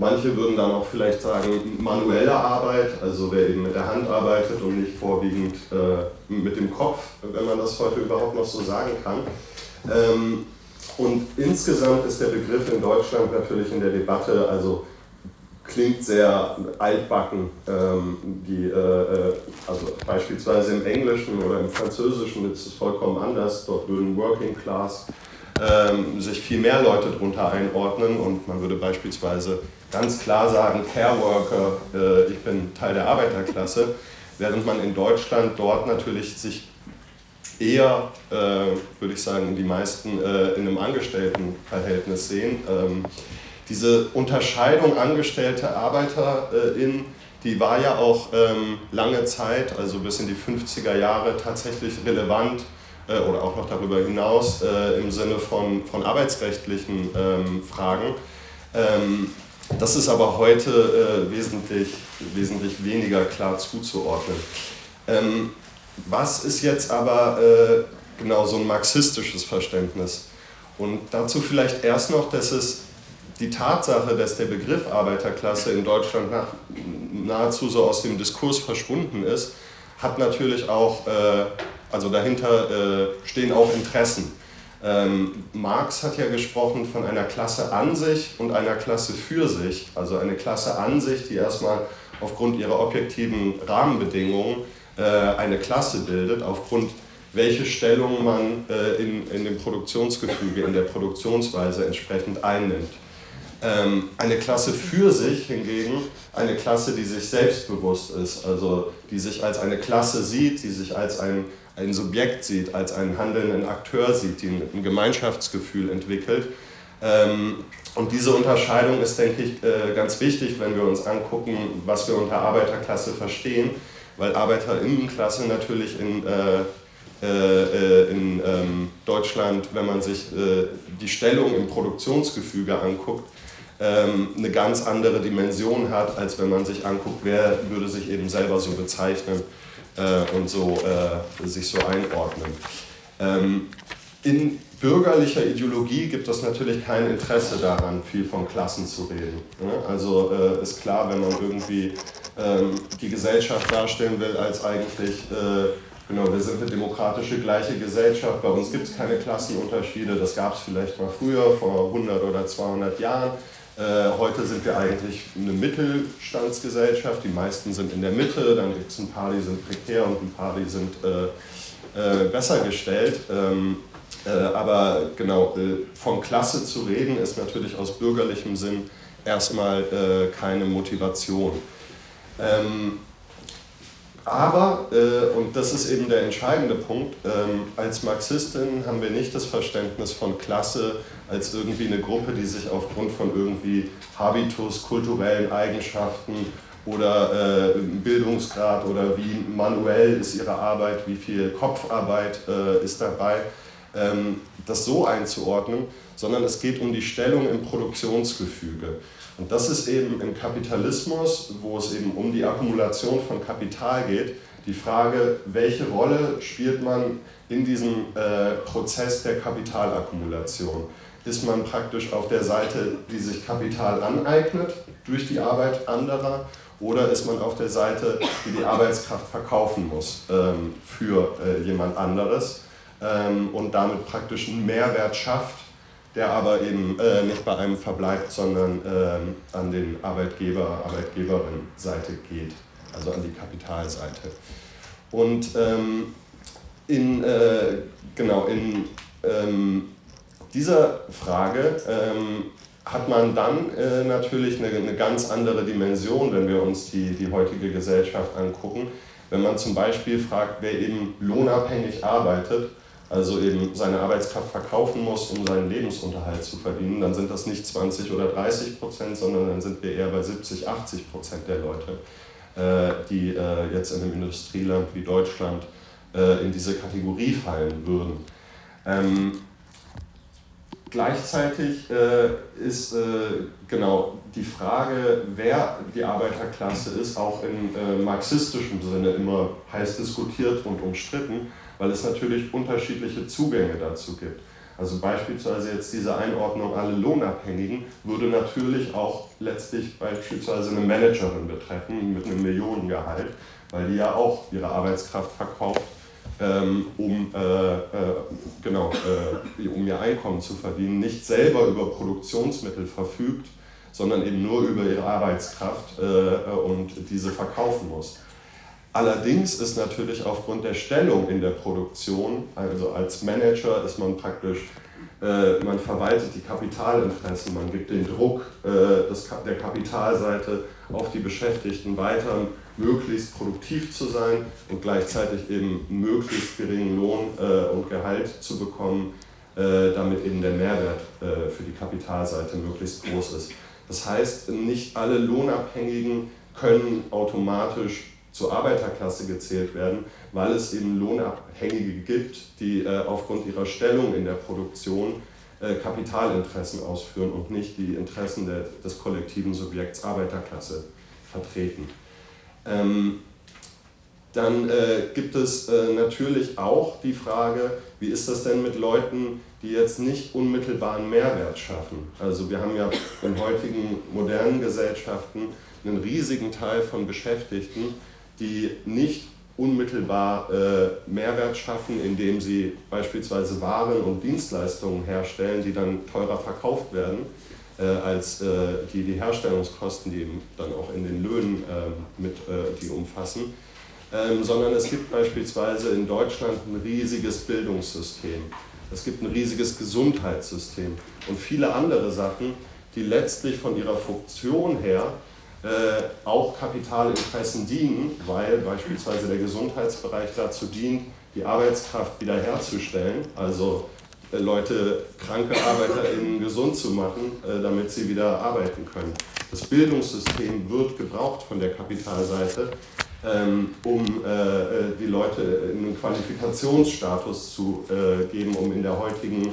Manche würden dann auch vielleicht sagen, manuelle Arbeit, also wer eben mit der Hand arbeitet und nicht vorwiegend äh, mit dem Kopf, wenn man das heute überhaupt noch so sagen kann. Ähm, und insgesamt ist der Begriff in Deutschland natürlich in der Debatte, also klingt sehr altbacken. Ähm, die, äh, äh, also beispielsweise im Englischen oder im Französischen ist es vollkommen anders. Dort würden Working Class ähm, sich viel mehr Leute darunter einordnen und man würde beispielsweise ganz klar sagen, Care Worker, äh, ich bin Teil der Arbeiterklasse, während man in Deutschland dort natürlich sich eher, äh, würde ich sagen, die meisten äh, in einem Angestelltenverhältnis sehen. Ähm, diese Unterscheidung Angestellte, ArbeiterInnen, die war ja auch ähm, lange Zeit, also bis in die 50er Jahre, tatsächlich relevant äh, oder auch noch darüber hinaus äh, im Sinne von, von arbeitsrechtlichen ähm, Fragen. Ähm, das ist aber heute äh, wesentlich, wesentlich weniger klar zuzuordnen. Ähm, was ist jetzt aber äh, genau so ein marxistisches Verständnis? Und dazu vielleicht erst noch, dass es die Tatsache, dass der Begriff Arbeiterklasse in Deutschland nach, nahezu so aus dem Diskurs verschwunden ist, hat natürlich auch, äh, also dahinter äh, stehen auch Interessen. Ähm, Marx hat ja gesprochen von einer Klasse an sich und einer Klasse für sich. Also eine Klasse an sich, die erstmal aufgrund ihrer objektiven Rahmenbedingungen äh, eine Klasse bildet, aufgrund welche Stellung man äh, in, in dem Produktionsgefüge, in der Produktionsweise entsprechend einnimmt. Ähm, eine Klasse für sich hingegen, eine Klasse, die sich selbstbewusst ist, also die sich als eine Klasse sieht, die sich als ein ein Subjekt sieht, als einen handelnden Akteur sieht, die ein Gemeinschaftsgefühl entwickelt. Ähm, und diese Unterscheidung ist, denke ich, äh, ganz wichtig, wenn wir uns angucken, was wir unter Arbeiterklasse verstehen, weil Arbeiterinnenklasse natürlich in, äh, äh, in ähm, Deutschland, wenn man sich die Stellung im Produktionsgefüge anguckt, ähm, eine ganz andere Dimension hat, als wenn man sich anguckt, wer würde sich eben selber so bezeichnen äh, und so äh, sich so einordnen. Ähm, in bürgerlicher Ideologie gibt es natürlich kein Interesse daran, viel von Klassen zu reden. Ne? Also äh, ist klar, wenn man irgendwie ähm, die Gesellschaft darstellen will als eigentlich, äh, genau, wir sind eine demokratische gleiche Gesellschaft, bei uns gibt es keine Klassenunterschiede, das gab es vielleicht mal früher, vor 100 oder 200 Jahren. Äh, heute sind wir eigentlich eine Mittelstandsgesellschaft. Die meisten sind in der Mitte, dann gibt es ein paar, die sind prekär und ein paar, die sind äh, äh, besser gestellt. Ähm, äh, aber genau, äh, von Klasse zu reden ist natürlich aus bürgerlichem Sinn erstmal äh, keine Motivation. Ähm, aber, äh, und das ist eben der entscheidende Punkt, ähm, als Marxistin haben wir nicht das Verständnis von Klasse als irgendwie eine Gruppe, die sich aufgrund von irgendwie Habitus, kulturellen Eigenschaften oder äh, Bildungsgrad oder wie manuell ist ihre Arbeit, wie viel Kopfarbeit äh, ist dabei, ähm, das so einzuordnen, sondern es geht um die Stellung im Produktionsgefüge. Und das ist eben im Kapitalismus, wo es eben um die Akkumulation von Kapital geht, die Frage, welche Rolle spielt man in diesem äh, Prozess der Kapitalakkumulation? Ist man praktisch auf der Seite, die sich Kapital aneignet durch die Arbeit anderer, oder ist man auf der Seite, die die Arbeitskraft verkaufen muss ähm, für äh, jemand anderes ähm, und damit praktisch einen Mehrwert schafft der aber eben äh, nicht bei einem verbleibt, sondern ähm, an den Arbeitgeber, Arbeitgeberin-Seite geht, also an die Kapitalseite. Und ähm, in, äh, genau, in ähm, dieser Frage ähm, hat man dann äh, natürlich eine, eine, ganz andere Dimension, wenn wir uns die, die heutige Gesellschaft angucken. Wenn man zum Beispiel fragt, wer eben lohnabhängig arbeitet, also eben seine Arbeitskraft verkaufen muss, um seinen Lebensunterhalt zu verdienen, dann sind das nicht 20 oder 30 Prozent, sondern dann sind wir eher bei 70, 80 Prozent der Leute, äh, die äh, jetzt in einem Industrieland wie Deutschland äh, in diese Kategorie fallen würden. Ähm, Gleichzeitig äh, ist äh, genau die Frage, wer die Arbeiterklasse ist, auch in äh, marxistischem Sinne immer heiß diskutiert und umstritten weil es natürlich unterschiedliche Zugänge dazu gibt. Also beispielsweise jetzt diese Einordnung alle Lohnabhängigen würde natürlich auch letztlich beispielsweise eine Managerin betreffen mit einem Millionengehalt, weil die ja auch ihre Arbeitskraft verkauft, ähm, um, äh, äh, genau, äh, um ihr Einkommen zu verdienen, nicht selber über Produktionsmittel verfügt, sondern eben nur über ihre Arbeitskraft äh, äh, und diese verkaufen muss. Allerdings ist natürlich aufgrund der Stellung in der Produktion, also als Manager ist man praktisch, äh, man verwaltet die Kapitalinteressen, man gibt den Druck äh, des, der Kapitalseite auf die Beschäftigten weiter, möglichst produktiv zu sein und gleichzeitig eben möglichst geringen Lohn äh, und Gehalt zu bekommen, äh, damit eben der Mehrwert äh, für die Kapitalseite möglichst groß ist. Das heißt, nicht alle Lohnabhängigen können automatisch zur Arbeiterklasse gezählt werden, weil es eben Lohnabhängige gibt, die äh, aufgrund ihrer Stellung in der Produktion äh, Kapitalinteressen ausführen und nicht die Interessen der, des kollektiven Subjekts Arbeiterklasse vertreten. Ähm, dann äh, gibt es äh, natürlich auch die Frage, wie ist das denn mit Leuten, die jetzt nicht unmittelbaren Mehrwert schaffen? Also wir haben ja in heutigen modernen Gesellschaften einen riesigen Teil von Beschäftigten, die nicht unmittelbar äh, Mehrwert schaffen, indem sie beispielsweise Waren und Dienstleistungen herstellen, die dann teurer verkauft werden äh, als äh, die, die Herstellungskosten, die eben dann auch in den Löhnen ähm, mit äh, die umfassen. Ähm, sondern es gibt beispielsweise in Deutschland ein riesiges Bildungssystem. Es gibt ein riesiges Gesundheitssystem und viele andere Sachen, die letztlich von ihrer Funktion her äh, auch Kapitalinteressen dienen, weil beispielsweise der Gesundheitsbereich dazu dient, die Arbeitskraft wiederherzustellen, also äh, Leute, kranke ArbeiterInnen gesund zu machen, äh, damit sie wieder arbeiten können. Das Bildungssystem wird gebraucht von der Kapitalseite, ähm, um äh, die Leute einen Qualifikationsstatus zu geben, um in der heutigen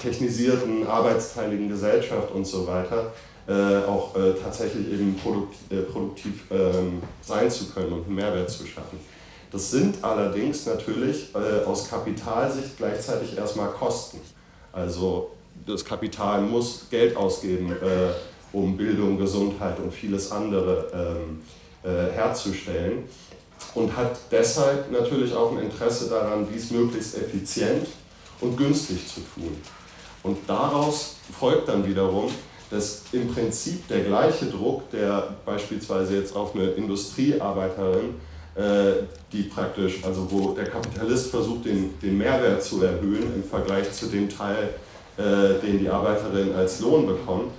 technisierten, arbeitsteiligen Gesellschaft und so weiter auch tatsächlich eben produktiv ähm, sein zu können und einen Mehrwert zu schaffen. Das sind allerdings natürlich äh, aus Kapitalsicht gleichzeitig erstmal Kosten. Also das Kapital muss Geld ausgeben, äh, um Bildung, Gesundheit und vieles andere ähm, äh, herzustellen und hat deshalb natürlich auch ein Interesse daran, dies möglichst effizient und günstig zu tun. Und daraus folgt dann wiederum, dass im Prinzip der gleiche Druck, der beispielsweise jetzt auf eine Industriearbeiterin äh, die praktisch, also wo der Kapitalist versucht, den, den Mehrwert zu erhöhen im Vergleich zu dem Teil, äh, den die Arbeiterin als Lohn bekommt.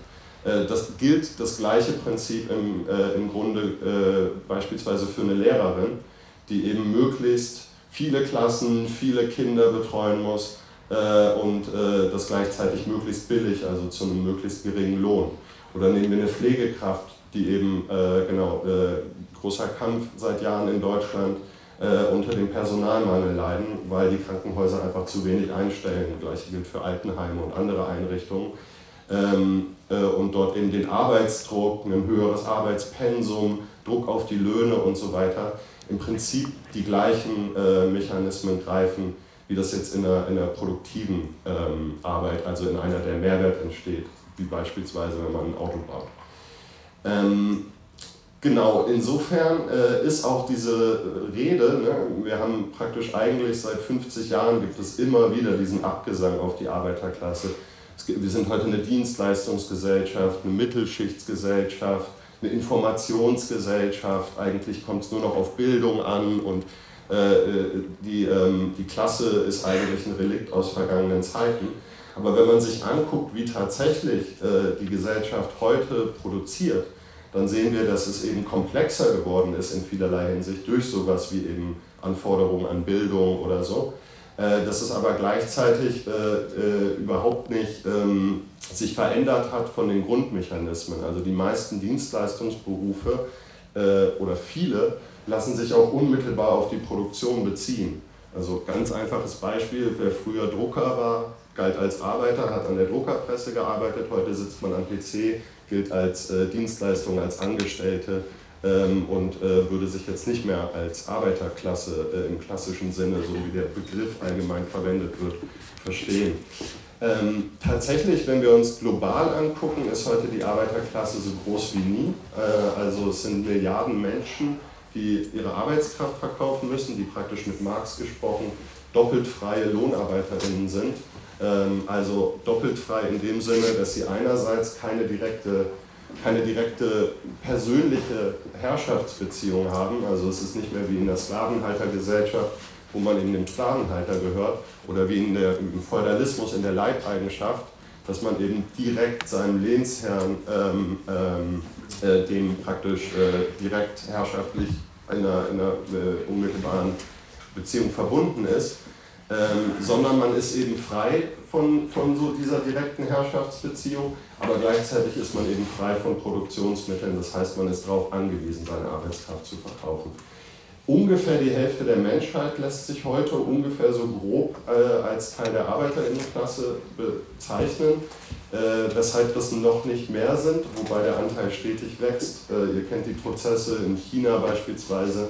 Äh, das gilt das gleiche Prinzip im, im Grunde beispielsweise für eine Lehrerin, die eben möglichst viele Klassen, viele Kinder betreuen muss und das gleichzeitig möglichst billig, also zu einem möglichst geringen Lohn. Oder nehmen wir eine Pflegekraft, die eben genau großer Kampf seit Jahren in Deutschland äh, unter dem Personalmangel leiden, weil die Krankenhäuser einfach zu wenig einstellen. Gleiche gilt für Altenheime und andere Einrichtungen. Ähm, äh, und dort eben den Arbeitsdruck, ein höheres Arbeitspensum, Druck auf die Löhne und so weiter, im Prinzip die gleichen äh, Mechanismen greifen, wie das jetzt in einer, in einer produktiven ähm, Arbeit, also in einer, der Mehrwert entsteht, wie beispielsweise, wenn man ein Auto baut. Ähm, Genau, insofern äh, ist auch diese Rede, ne, wir haben praktisch eigentlich seit 50 Jahren gibt es immer wieder diesen Abgesang auf die Arbeiterklasse. Gibt, wir sind heute eine Dienstleistungsgesellschaft, eine Mittelschichtsgesellschaft, eine Informationsgesellschaft, eigentlich kommt es nur noch auf Bildung an und die, ähm, die Klasse ist eigentlich ein Relikt aus vergangenen Zeiten. Aber wenn man sich anguckt, wie tatsächlich äh, die Gesellschaft heute produziert, dann sehen wir, dass es eben komplexer geworden ist in vielerlei Hinsicht durch sowas wie eben Anforderungen an Bildung oder so. Äh, dass es aber gleichzeitig äh, äh, überhaupt nicht ähm, sich verändert hat von den Grundmechanismen. Also die meisten Dienstleistungsberufe oder viele lassen sich auch unmittelbar auf die Produktion beziehen. Also ganz einfaches Beispiel, wer früher Drucker war, galt als Arbeiter, hat an der Druckerpresse gearbeitet, heute sitzt man am PC, gilt als äh, Dienstleistung, als Angestellte ähm, und äh, würde sich jetzt nicht mehr als Arbeiterklasse äh, im klassischen Sinne, so wie der Begriff allgemein verwendet wird, verstehen. Ähm, tatsächlich, wenn wir uns global angucken, ist heute die Arbeiterklasse so groß wie nie. Äh, also es sind Milliarden Menschen, die ihre Arbeitskraft verkaufen müssen, die praktisch mit Marx gesprochen doppelt freie Lohnarbeiterinnen sind. Ähm, also doppelt frei in dem Sinne, dass sie einerseits keine direkte keine direkte persönliche Herrschaftsbeziehung haben. Also es ist nicht mehr wie in der Sklavenhaltergesellschaft, wo man in dem Sklavenhalter gehört, oder wie in der, im Feudalismus in der Leibeigenschaft, dass man eben direkt seinem Lehnsherrn, ähm, ähm, äh, dem praktisch äh, direkt herrschaftlich in einer, in einer äh, unmittelbaren Beziehung verbunden ist, ähm, sondern man ist eben frei von, von so dieser direkten Herrschaftsbeziehung, aber gleichzeitig ist man eben frei von Produktionsmitteln, das heißt, man ist darauf angewiesen, seine Arbeitskraft zu verkaufen. Ungefähr die Hälfte der Menschheit lässt sich heute ungefähr so grob äh, als Teil der Arbeiterinnenklasse bezeichnen, äh, weshalb das noch nicht mehr sind, wobei der Anteil stetig wächst. Äh, ihr kennt die Prozesse in China beispielsweise,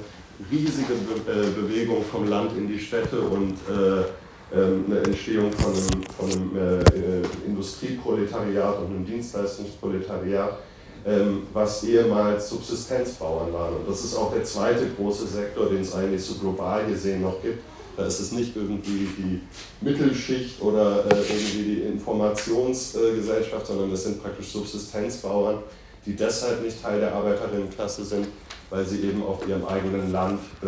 riesige Be äh, Bewegung vom Land in die Städte und äh, ähm, eine Entstehung von einem, von einem äh, Industrieproletariat und einem Dienstleistungsproletariat, was ehemals Subsistenzbauern waren. Und das ist auch der zweite große Sektor, den es eigentlich so global gesehen noch gibt. Da ist es nicht irgendwie die Mittelschicht oder äh, irgendwie die Informationsgesellschaft, sondern es sind praktisch Subsistenzbauern, die deshalb nicht Teil der Arbeiterinnenklasse sind, weil sie eben auf ihrem eigenen Land äh,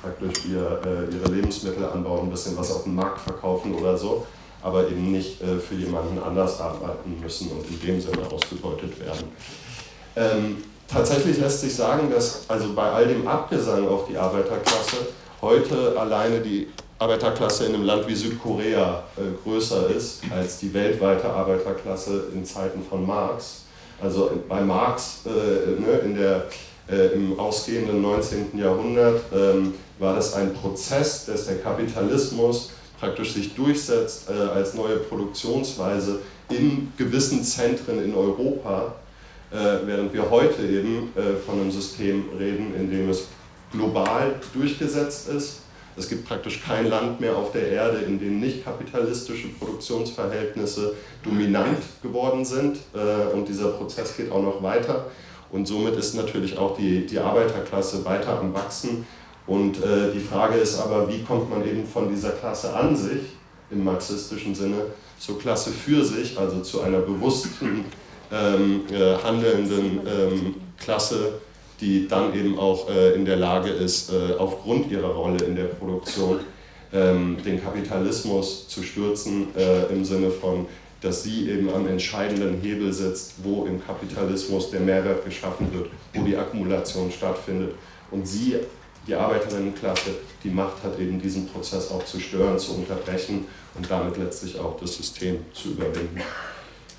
praktisch äh, ihre Lebensmittel anbauen, ein bisschen was auf dem Markt verkaufen oder so, aber eben nicht äh, für jemanden anders arbeiten müssen und in dem Sinne ausgebeutet werden. Ähm, tatsächlich lässt sich sagen, dass also bei all dem Abgesang auf die Arbeiterklasse heute alleine die Arbeiterklasse in einem Land wie Südkorea äh, größer ist als die weltweite Arbeiterklasse in Zeiten von Marx. Also bei Marx äh, ne, in der äh, im ausgehenden 19. Jahrhundert ähm, war das ein Prozess, dass der Kapitalismus praktisch sich durchsetzt äh, als neue Produktionsweise in gewissen Zentren in Europa, äh, während wir heute eben äh, von einem System reden, in dem es global durchgesetzt ist. Es gibt praktisch kein Land mehr auf der Erde, in dem nicht kapitalistische Produktionsverhältnisse dominant geworden sind. Äh, und dieser Prozess geht auch noch weiter. Und somit ist natürlich auch die, die Arbeiterklasse weiter am Wachsen. Und äh, die Frage ist aber, wie kommt man eben von dieser Klasse an sich, im marxistischen Sinne, zur Klasse für sich, also zu einer bewussten, ähm, äh, handelnden ähm, Klasse, die dann eben auch äh, in der Lage ist, äh, aufgrund ihrer Rolle in der Produktion ähm, den Kapitalismus zu stürzen, äh, im Sinne von dass sie eben am entscheidenden Hebel sitzt, wo im Kapitalismus der Mehrwert geschaffen wird, wo die Akkumulation stattfindet. Und sie, die Arbeiterinnenklasse, die Macht hat eben diesen Prozess auch zu stören, zu unterbrechen und damit letztlich auch das System zu überwinden.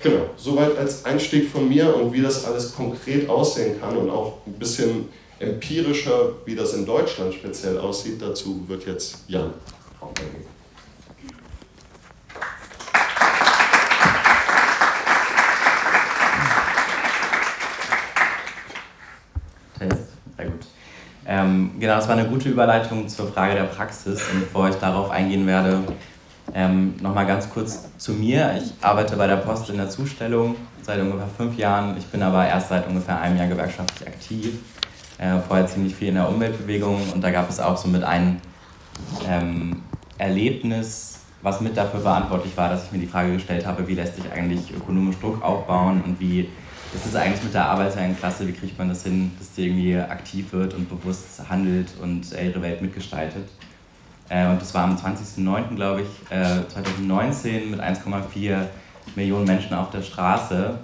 Genau, soweit als Einstieg von mir und wie das alles konkret aussehen kann und auch ein bisschen empirischer, wie das in Deutschland speziell aussieht. Dazu wird jetzt Jan aufgeben. Ähm, genau, das war eine gute Überleitung zur Frage der Praxis. Und bevor ich darauf eingehen werde, ähm, nochmal ganz kurz zu mir. Ich arbeite bei der Post in der Zustellung seit ungefähr fünf Jahren. Ich bin aber erst seit ungefähr einem Jahr gewerkschaftlich aktiv. Äh, vorher ziemlich viel in der Umweltbewegung und da gab es auch so mit ein ähm, Erlebnis, was mit dafür verantwortlich war, dass ich mir die Frage gestellt habe, wie lässt sich eigentlich ökonomisch Druck aufbauen und wie ist es eigentlich mit der Arbeiterinnenklasse, wie kriegt man das hin, dass die irgendwie aktiv wird und bewusst handelt und ihre Welt mitgestaltet? Äh, und das war am 20.09., glaube ich, 2019 äh, mit 1,4 Millionen Menschen auf der Straße,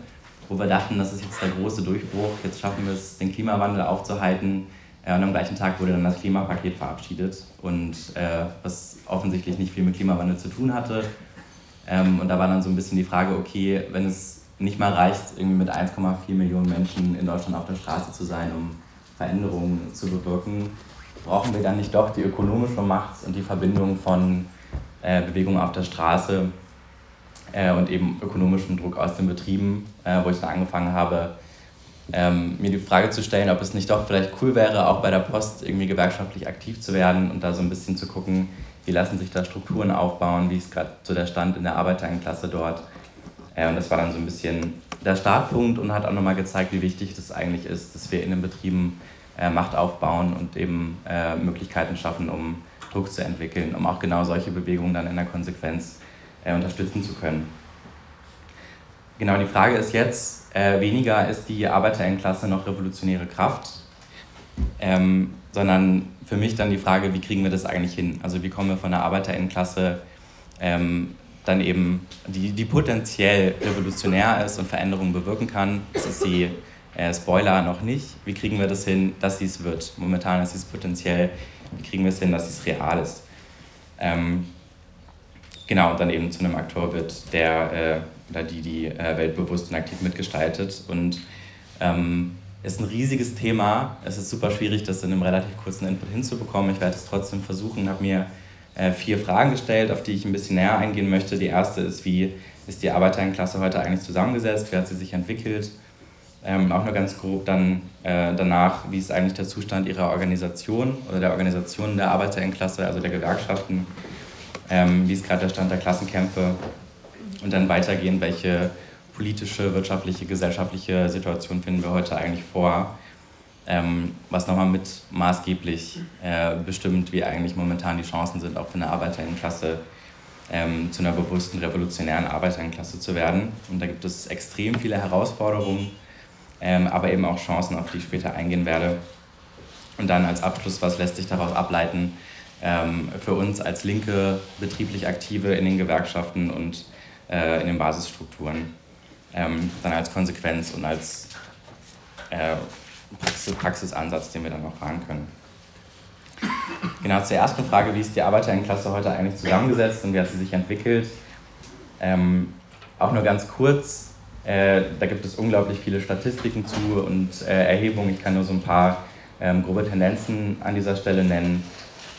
wo wir dachten, das ist jetzt der große Durchbruch, jetzt schaffen wir es, den Klimawandel aufzuhalten. Äh, und am gleichen Tag wurde dann das Klimapaket verabschiedet und was offensichtlich nicht viel mit Klimawandel zu tun hatte. Ähm, und da war dann so ein bisschen die Frage, okay, wenn es nicht mal reicht, irgendwie mit 1,4 Millionen Menschen in Deutschland auf der Straße zu sein, um Veränderungen zu bewirken, brauchen wir dann nicht doch die ökonomische Macht und die Verbindung von äh, Bewegung auf der Straße äh, und eben ökonomischem Druck aus den Betrieben, äh, wo ich dann angefangen habe, ähm, mir die Frage zu stellen, ob es nicht doch vielleicht cool wäre, auch bei der Post irgendwie gewerkschaftlich aktiv zu werden und da so ein bisschen zu gucken, wie lassen sich da Strukturen aufbauen, wie ist gerade so der Stand in der Arbeiterklasse dort. Äh, und das war dann so ein bisschen der Startpunkt und hat auch nochmal gezeigt, wie wichtig das eigentlich ist, dass wir in den Betrieben Macht aufbauen und eben äh, Möglichkeiten schaffen, um Druck zu entwickeln, um auch genau solche Bewegungen dann in der Konsequenz äh, unterstützen zu können. Genau, die Frage ist jetzt, äh, weniger ist die Arbeiterinnenklasse noch revolutionäre Kraft, ähm, sondern für mich dann die Frage, wie kriegen wir das eigentlich hin? Also wie kommen wir von der Arbeiterinnenklasse ähm, dann eben, die, die potenziell revolutionär ist und Veränderungen bewirken kann, das ist die äh, Spoiler noch nicht. Wie kriegen wir das hin, dass sie es wird? Momentan ist es potenziell. Wie kriegen wir es hin, dass es real ist? Ähm, genau, und dann eben zu einem Akteur wird, der äh, oder die die äh, Welt bewusst und aktiv mitgestaltet. Und ähm, ist ein riesiges Thema. Es ist super schwierig, das in einem relativ kurzen Input hinzubekommen. Ich werde es trotzdem versuchen, habe mir äh, vier Fragen gestellt, auf die ich ein bisschen näher eingehen möchte. Die erste ist, wie ist die Arbeiterinnenklasse heute eigentlich zusammengesetzt? Wie hat sie sich entwickelt? Ähm, auch nur ganz grob dann äh, danach, wie ist eigentlich der Zustand ihrer Organisation oder der Organisation der Arbeiterinnenklasse, also der Gewerkschaften, ähm, wie ist gerade der Stand der Klassenkämpfe? Und dann weitergehen, welche politische, wirtschaftliche, gesellschaftliche Situation finden wir heute eigentlich vor, ähm, was nochmal mit maßgeblich äh, bestimmt, wie eigentlich momentan die Chancen sind, auch für eine Arbeiterinnenklasse ähm, zu einer bewussten, revolutionären Arbeiterinnenklasse zu werden. Und da gibt es extrem viele Herausforderungen ähm, aber eben auch Chancen, auf die ich später eingehen werde. Und dann als Abschluss, was lässt sich daraus ableiten ähm, für uns als Linke, betrieblich Aktive in den Gewerkschaften und äh, in den Basisstrukturen. Ähm, dann als Konsequenz und als äh, Praxis Praxisansatz, den wir dann noch fahren können. Genau zur ersten Frage, wie ist die Arbeiterinnenklasse heute eigentlich zusammengesetzt und wie hat sie sich entwickelt? Ähm, auch nur ganz kurz, äh, da gibt es unglaublich viele Statistiken zu und äh, Erhebungen. Ich kann nur so ein paar ähm, grobe Tendenzen an dieser Stelle nennen.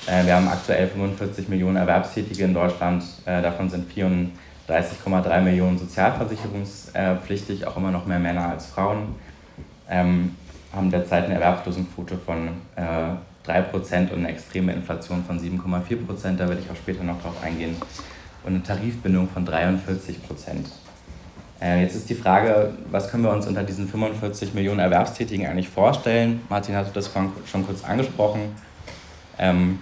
Äh, wir haben aktuell 45 Millionen Erwerbstätige in Deutschland. Äh, davon sind 34,3 Millionen sozialversicherungspflichtig, auch immer noch mehr Männer als Frauen. Ähm, haben derzeit eine Erwerbslosenquote von 3% äh, und eine extreme Inflation von 7,4%. Da werde ich auch später noch drauf eingehen. Und eine Tarifbindung von 43 Prozent. Äh, jetzt ist die Frage, was können wir uns unter diesen 45 Millionen Erwerbstätigen eigentlich vorstellen? Martin hatte das schon kurz angesprochen. Ähm,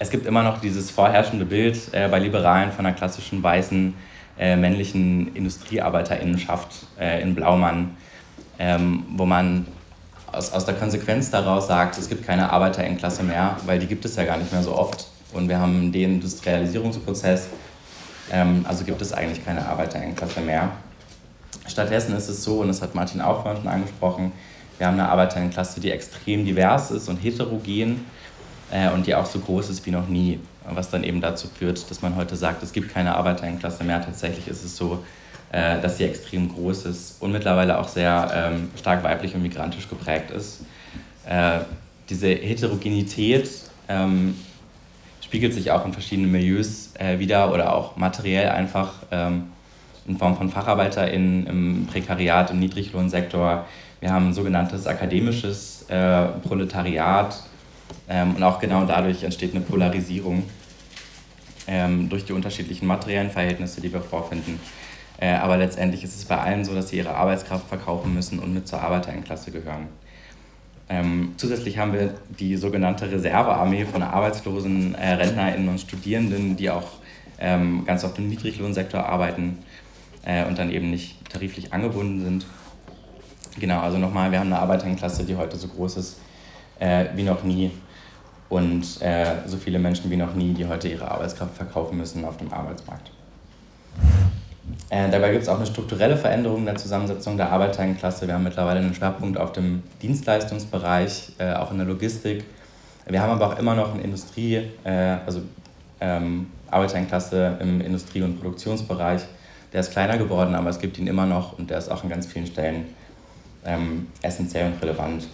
es gibt immer noch dieses vorherrschende Bild äh, bei Liberalen von einer klassischen weißen äh, männlichen Industriearbeiterinnenschaft in Blaumann, ähm, wo man aus, aus der Konsequenz daraus sagt, es gibt keine Arbeiterinnenklasse mehr, weil die gibt es ja gar nicht mehr so oft. Und wir haben einen Deindustrialisierungsprozess ähm, also gibt es eigentlich keine Arbeiterinnenklasse mehr. Stattdessen ist es so, und das hat Martin auch vorhin schon angesprochen, wir haben eine Arbeiterinnenklasse, die extrem divers ist und heterogen äh, und die auch so groß ist wie noch nie. Was dann eben dazu führt, dass man heute sagt, es gibt keine Arbeiterinnenklasse mehr. Tatsächlich ist es so, äh, dass sie extrem groß ist und mittlerweile auch sehr ähm, stark weiblich und migrantisch geprägt ist. Äh, diese Heterogenität ähm, spiegelt sich auch in verschiedenen Milieus äh, wieder oder auch materiell einfach ähm, in Form von FacharbeiterInnen im Prekariat, im Niedriglohnsektor. Wir haben ein sogenanntes akademisches äh, Proletariat ähm, und auch genau dadurch entsteht eine Polarisierung ähm, durch die unterschiedlichen materiellen Verhältnisse, die wir vorfinden. Äh, aber letztendlich ist es bei allen so, dass sie ihre Arbeitskraft verkaufen müssen und mit zur Arbeiterinnenklasse gehören. Ähm, zusätzlich haben wir die sogenannte Reservearmee von arbeitslosen äh, RentnerInnen und Studierenden, die auch ähm, ganz oft im Niedriglohnsektor arbeiten äh, und dann eben nicht tariflich angebunden sind. Genau, also nochmal, wir haben eine Arbeiterklasse, die heute so groß ist äh, wie noch nie und äh, so viele Menschen wie noch nie, die heute ihre Arbeitskraft verkaufen müssen auf dem Arbeitsmarkt. Äh, dabei gibt es auch eine strukturelle Veränderung der Zusammensetzung der Arbeiterinnenklasse. Wir haben mittlerweile einen Schwerpunkt auf dem Dienstleistungsbereich, äh, auch in der Logistik. Wir haben aber auch immer noch eine Industrie, äh, also ähm, Arbeiterinnenklasse im Industrie- und Produktionsbereich. Der ist kleiner geworden, aber es gibt ihn immer noch und der ist auch an ganz vielen Stellen ähm, essentiell und relevant.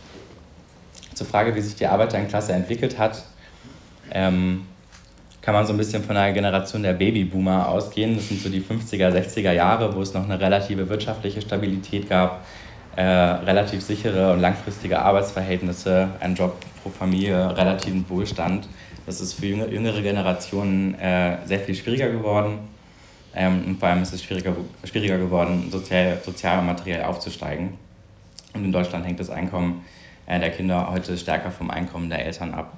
Zur Frage, wie sich die Arbeiterinnenklasse entwickelt hat. Ähm, kann man so ein bisschen von einer Generation der Babyboomer ausgehen. Das sind so die 50er, 60er Jahre, wo es noch eine relative wirtschaftliche Stabilität gab, äh, relativ sichere und langfristige Arbeitsverhältnisse, ein Job pro Familie, relativen Wohlstand. Das ist für jüngere Generationen äh, sehr viel schwieriger geworden. Ähm, und vor allem ist es schwieriger, schwieriger geworden, sozial, sozial und materiell aufzusteigen. Und in Deutschland hängt das Einkommen äh, der Kinder heute stärker vom Einkommen der Eltern ab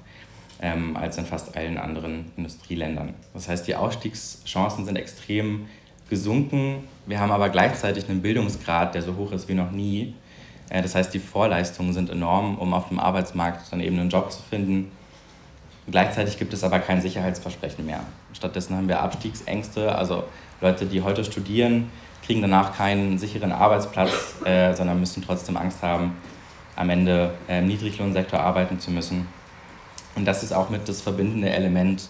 ähm, als in fast allen anderen Industrieländern. Das heißt, die Ausstiegschancen sind extrem gesunken. Wir haben aber gleichzeitig einen Bildungsgrad, der so hoch ist wie noch nie. Äh, das heißt, die Vorleistungen sind enorm, um auf dem Arbeitsmarkt dann eben einen Job zu finden. Gleichzeitig gibt es aber kein Sicherheitsversprechen mehr. Stattdessen haben wir Abstiegsängste, also Leute, die heute studieren, kriegen danach keinen sicheren Arbeitsplatz, äh, sondern müssen trotzdem Angst haben, am Ende äh, im Niedriglohnsektor arbeiten zu müssen. Und das ist auch mit das verbindende Element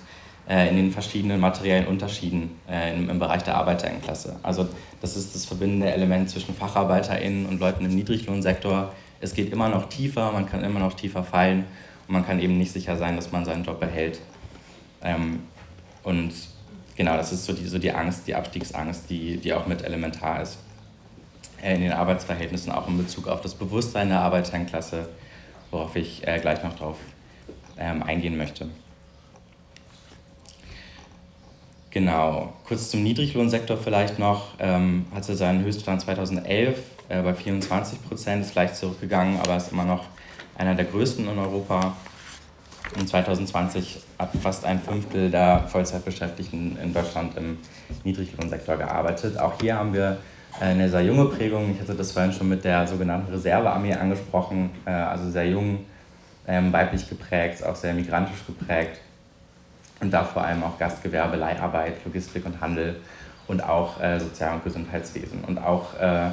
äh, in den verschiedenen materiellen Unterschieden äh, im, Bereich der Arbeiterinnenklasse. Also das ist das verbindende Element zwischen FacharbeiterInnen und Leuten im Niedriglohnsektor. Es geht immer noch tiefer, man kann immer noch tiefer fallen und man kann eben nicht sicher sein, dass man seinen Job behält. Ähm, und genau, das ist so die, so die Angst, die Abstiegsangst, die, die auch mit elementar ist äh, in den Arbeitsverhältnissen, auch in Bezug auf das Bewusstsein der Arbeiterklasse, worauf ich gleich noch drauf ähm, eingehen möchte. Genau, kurz zum Niedriglohnsektor vielleicht noch. Ähm, hatte seinen Höchststand 2011 äh, bei 24 Prozent, ist leicht zurückgegangen, aber ist immer noch einer der größten in Europa. Und 2020 hat fast ein Fünftel der Vollzeitbeschäftigten in Deutschland im Niedriglohnsektor gearbeitet. Auch hier haben wir eine sehr junge Prägung. Ich hatte das vorhin schon mit der sogenannten Reservearmee angesprochen, äh, also sehr jung, ähm, weiblich geprägt, auch sehr migrantisch geprägt und da vor allem auch Gastgewerbe, Leiharbeit, Logistik und Handel und auch äh, Sozial- und Gesundheitswesen und auch äh,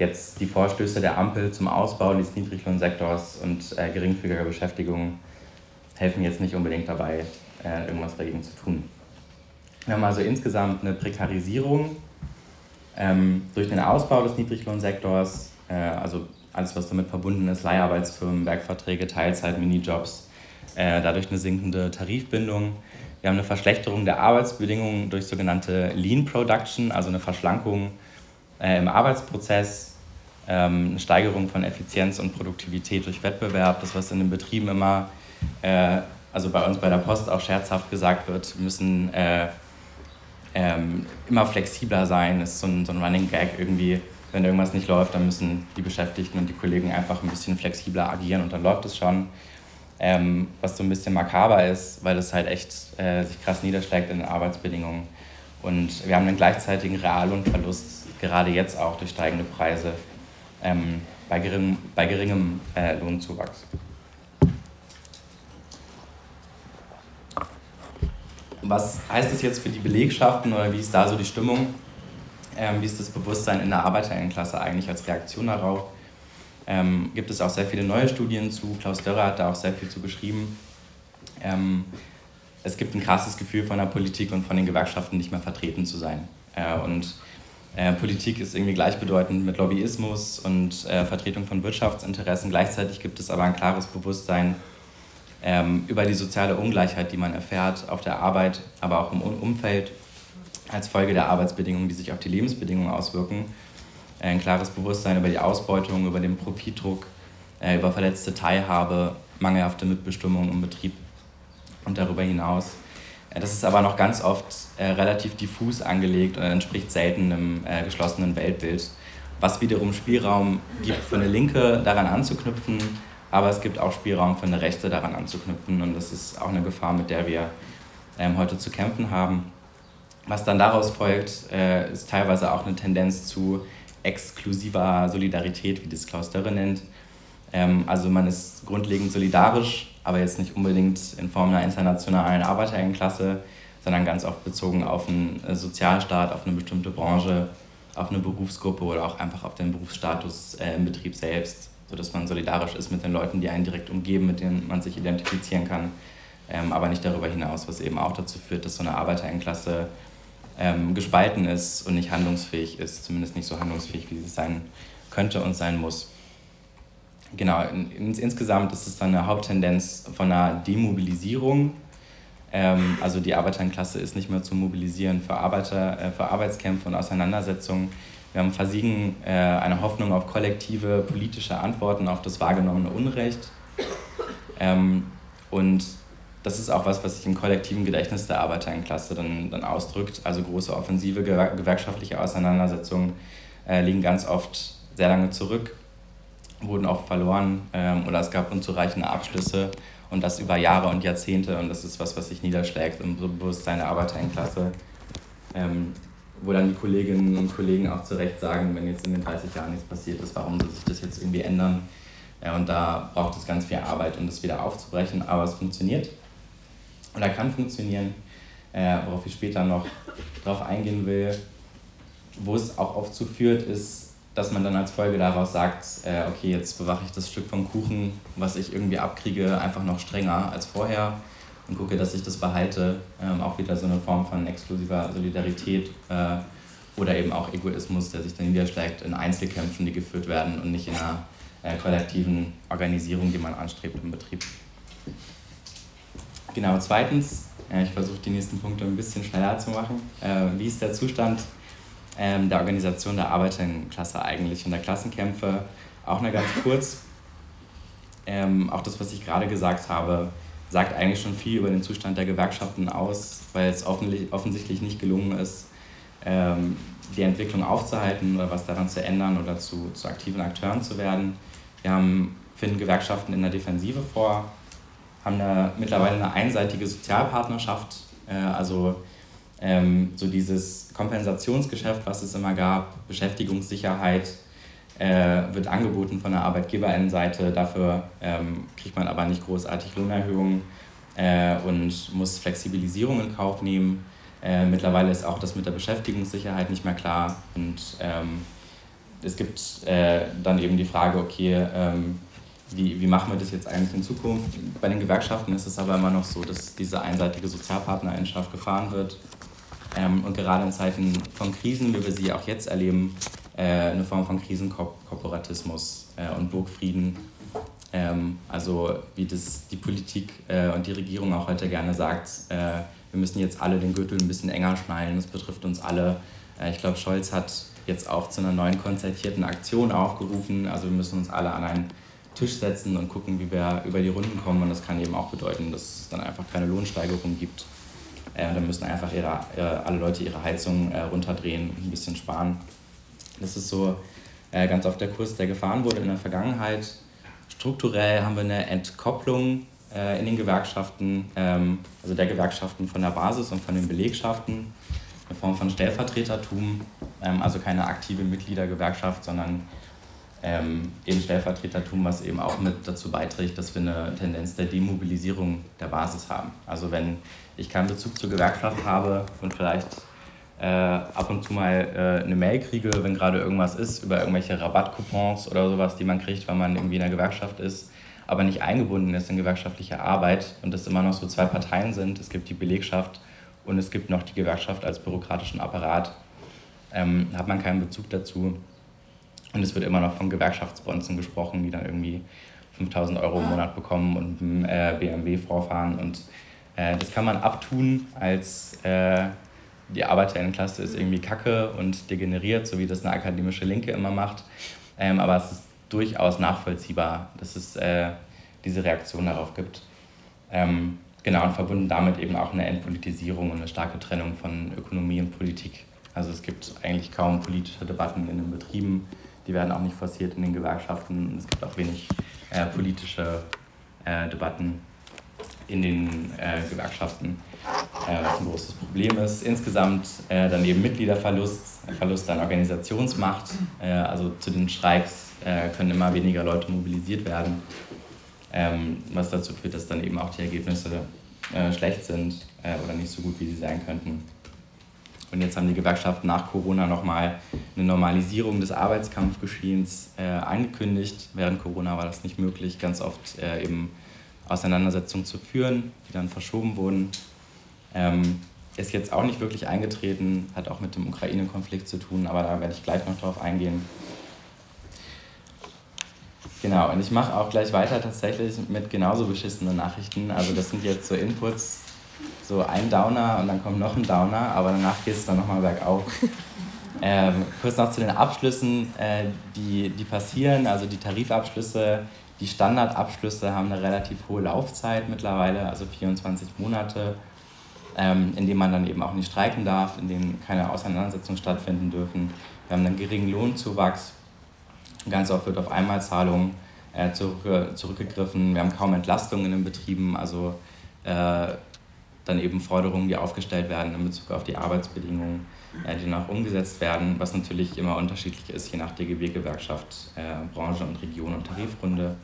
jetzt die Vorstöße der Ampel zum Ausbau des Niedriglohnsektors und äh, geringfügiger Beschäftigung helfen jetzt nicht unbedingt dabei, äh, irgendwas dagegen zu tun. Wir haben also insgesamt eine Prekarisierung ähm, durch den Ausbau des Niedriglohnsektors, äh, also alles, was damit verbunden ist, Leiharbeitsfirmen, Werkverträge, Teilzeit, Minijobs, äh, dadurch eine sinkende Tarifbindung. Wir haben eine Verschlechterung der Arbeitsbedingungen durch sogenannte Lean Production, also eine Verschlankung äh, im Arbeitsprozess, ähm, eine Steigerung von Effizienz und Produktivität durch Wettbewerb, das was in den Betrieben immer, äh, also bei uns bei der Post auch scherzhaft gesagt wird, müssen äh, ähm, immer flexibler sein, ist so ein, so ein Running Gag irgendwie. Wenn irgendwas nicht läuft, dann müssen die Beschäftigten und die Kollegen einfach ein bisschen flexibler agieren und dann läuft es schon. Ähm, was so ein bisschen makaber ist, weil es halt echt äh, sich krass niederschlägt in den Arbeitsbedingungen. Und wir haben einen gleichzeitigen Reallohnverlust, gerade jetzt auch durch steigende Preise, ähm, bei, gering, bei geringem äh, Lohnzuwachs. Was heißt das jetzt für die Belegschaften oder wie ist da so die Stimmung? Ähm, wie ist das Bewusstsein in der Arbeiterinnenklasse eigentlich als Reaktion darauf? Ähm, gibt es auch sehr viele neue Studien zu. Klaus Dörrer hat da auch sehr viel zu geschrieben. Ähm, es gibt ein krasses Gefühl von der Politik und von den Gewerkschaften nicht mehr vertreten zu sein. Äh, und äh, Politik ist irgendwie gleichbedeutend mit Lobbyismus und äh, Vertretung von Wirtschaftsinteressen. Gleichzeitig gibt es aber ein klares Bewusstsein ähm, über die soziale Ungleichheit, die man erfährt auf der Arbeit, aber auch im Umfeld als Folge der Arbeitsbedingungen, die sich auf die Lebensbedingungen auswirken ein klares Bewusstsein über die Ausbeutung, über den Profitdruck, äh, über verletzte Teilhabe, mangelhafte Mitbestimmung im Betrieb und darüber hinaus. Äh, das ist aber noch ganz oft äh, relativ diffus angelegt und entspricht selten einem geschlossenen Weltbild, was wiederum Spielraum gibt für eine Linke daran anzuknüpfen, aber es gibt auch Spielraum für eine Rechte daran anzuknüpfen und das ist auch eine Gefahr, mit der wir ähm, heute zu kämpfen haben. Was dann daraus folgt, ist teilweise auch eine Tendenz zu exklusiver Solidarität, wie das Klaus Dörre nennt. Ähm, also man ist grundlegend solidarisch, aber jetzt nicht unbedingt in Form einer internationalen Arbeiterinnenklasse, sondern ganz oft bezogen auf einen äh, Sozialstaat, auf eine bestimmte Branche, auf eine Berufsgruppe oder auch einfach auf den Berufsstatus äh, im Betrieb selbst, sodass man solidarisch ist mit den Leuten, die einen direkt umgeben, mit denen man sich identifizieren kann, ähm, aber nicht darüber hinaus, was eben auch dazu führt, dass so eine Arbeiterinnenklasse ähm, gespalten ist und nicht handlungsfähig ist, zumindest nicht so handlungsfähig, wie es sein könnte und sein muss. Genau, in, in, insgesamt ist es dann eine Haupttendenz von einer Demobilisierung. Ähm, also die Arbeiterklasse ist nicht mehr zu mobilisieren für, Arbeiter, äh, für Arbeitskämpfe und Auseinandersetzungen. Wir haben versiegen äh, eine Hoffnung auf kollektive politische Antworten auf das wahrgenommene Unrecht. Ähm, und das ist auch was, was sich im kollektiven Gedächtnis der Arbeiterinnenklasse dann, dann ausdrückt. Also große offensive gewerkschaftliche Auseinandersetzungen äh, liegen ganz oft sehr lange zurück, wurden oft verloren ähm, oder es gab unzureichende Abschlüsse und das über Jahre und Jahrzehnte und das ist was, was sich niederschlägt im Bewusstsein der Arbeiterinnenklasse. Ähm, wo dann die Kolleginnen und Kollegen auch zu Recht sagen, wenn jetzt in den 30 Jahren nichts passiert ist, warum soll sich das jetzt irgendwie ändern? Ja, und da braucht es ganz viel Arbeit, um das wieder aufzubrechen, aber es funktioniert oder kann funktionieren, äh, worauf ich später noch drauf eingehen will. Wo es auch oft zu führt, ist, dass man dann als Folge daraus sagt, äh, okay, jetzt bewache ich das Stück vom Kuchen, was ich irgendwie abkriege, einfach noch strenger als vorher und gucke, dass ich das behalte. Ähm, auch wieder so eine Form von exklusiver Solidarität äh, oder eben auch Egoismus, der sich dann niederschlägt in Einzelkämpfen, die geführt werden und nicht in einer äh, kollektiven Organisierung, die man anstrebt im Betrieb. Genau, zweitens, ja, ich versuche die nächsten Punkte ein bisschen schneller zu machen. Äh, wie ist der Zustand ähm, der Organisation der Arbeiterinnenklasse eigentlich und der Klassenkämpfe? Auch nur ganz kurz. Ähm, auch das, was ich gerade gesagt habe, sagt eigentlich schon viel über den Zustand der Gewerkschaften aus, weil es offensichtlich nicht gelungen ist, ähm, die Entwicklung aufzuhalten oder was daran zu ändern oder zu, zu aktiven Akteuren zu werden. Wir haben, finden Gewerkschaften in der Defensive vor, haben da mittlerweile eine einseitige Sozialpartnerschaft, äh, also ähm, so dieses Kompensationsgeschäft, was es immer gab, Beschäftigungssicherheit äh, wird angeboten von der Arbeitgeberinnenseite, dafür ähm, kriegt man aber nicht großartig Lohnerhöhungen äh, und muss Flexibilisierung in Kauf nehmen. Äh, mittlerweile ist auch das mit der Beschäftigungssicherheit nicht mehr klar und ähm, es gibt äh, dann eben die Frage, okay, ähm, wie, wie machen wir das jetzt eigentlich in Zukunft? Bei den Gewerkschaften ist es aber immer noch so, dass diese einseitige Sozialpartnererschaft gefahren wird. Ähm, und gerade in Zeiten von Krisen, wie wir sie auch jetzt erleben, äh, eine Form von Krisenkorporatismus äh, und Burgfrieden. Ähm, also wie das die Politik äh, und die Regierung auch heute gerne sagt, äh, wir müssen jetzt alle den Gürtel ein bisschen enger schnallen, das betrifft uns alle. Äh, ich glaube, Scholz hat jetzt auch zu einer neuen konzertierten Aktion aufgerufen. Also wir müssen uns alle an einen Tisch setzen und gucken, wie wir über die Runden kommen. Und das kann eben auch bedeuten, dass es dann einfach keine Lohnsteigerung gibt. Äh, dann müssen einfach ihre, äh, alle Leute ihre Heizung äh, runterdrehen und ein bisschen sparen. Das ist so äh, ganz oft der Kurs, der gefahren wurde in der Vergangenheit. Strukturell haben wir eine Entkopplung äh, in den Gewerkschaften, ähm, also der Gewerkschaften von der Basis und von den Belegschaften. Eine Form von Stellvertretertum, ähm, also keine aktive Mitgliedergewerkschaft, sondern ähm, eben Stellvertretertum, was eben auch mit dazu beiträgt, dass wir eine Tendenz der Demobilisierung der Basis haben. Also wenn ich keinen Bezug zur Gewerkschaft habe und vielleicht äh, ab und zu mal äh, eine Mail kriege, wenn gerade irgendwas ist, über irgendwelche Rabattcoupons oder sowas, die man kriegt, weil man irgendwie in der Gewerkschaft ist, aber nicht eingebunden ist in gewerkschaftliche Arbeit und es immer noch so zwei Parteien sind. Es gibt die Belegschaft und es gibt noch die Gewerkschaft als bürokratischen Apparat. Ähm, hat man keinen Bezug dazu, und es wird immer noch von Gewerkschaftsbonzen gesprochen, die dann irgendwie 5000 Euro im Monat bekommen und mit äh, BMW vorfahren. Und äh, das kann man abtun als äh, die Arbeiterinnenklasse ist irgendwie kacke und degeneriert, so wie das eine akademische Linke immer macht. Ähm, aber es ist durchaus nachvollziehbar, dass es äh, diese Reaktion darauf gibt. Ähm, genau, und verbunden damit eben auch eine Entpolitisierung und eine starke Trennung von Ökonomie und Politik. Also es gibt eigentlich kaum politische Debatten in den Betrieben die werden auch nicht forciert in den Gewerkschaften. Es gibt auch wenig äh, politische äh, Debatten in den äh, Gewerkschaften, äh, was ein großes Problem ist. Insgesamt äh, daneben Mitgliederverlust, Verlust an Organisationsmacht. Äh, also zu den Streiks können immer weniger Leute mobilisiert werden, ähm, was dazu führt, dass dann eben auch die Ergebnisse schlecht sind oder nicht so gut, wie sie sein könnten. Und jetzt haben die Gewerkschaften nach Corona nochmal eine Normalisierung des Arbeitskampfgeschehens äh, angekündigt. Während Corona war das nicht möglich, ganz oft äh, eben Auseinandersetzungen zu führen, die dann verschoben wurden. Ähm, ist jetzt auch nicht wirklich eingetreten, hat auch mit dem Ukraine-Konflikt zu tun, aber da werde ich gleich noch drauf eingehen. Genau, und ich mache auch gleich weiter tatsächlich mit genauso beschissenen Nachrichten. Also das sind jetzt so Inputs, so ein Downer und dann kommt noch ein Downer, aber danach geht es dann nochmal bergauf. Ähm, kurz noch zu den Abschlüssen, äh, die, die passieren. Also die Tarifabschlüsse, die Standardabschlüsse haben eine relativ hohe Laufzeit mittlerweile, also 24 Monate, ähm, in denen man dann eben auch nicht streiken darf, in denen keine Auseinandersetzungen stattfinden dürfen. Wir haben einen geringen Lohnzuwachs, ganz oft wird auf Einmalzahlungen äh, zurück, zurückgegriffen. Wir haben kaum Entlastungen in den Betrieben, also äh, dann eben Forderungen, die aufgestellt werden in Bezug auf die Arbeitsbedingungen, äh, die noch umgesetzt werden, was natürlich immer unterschiedlich ist, je nach DGB-Gewerkschaft, äh, Branche und Region und Tarifrunde.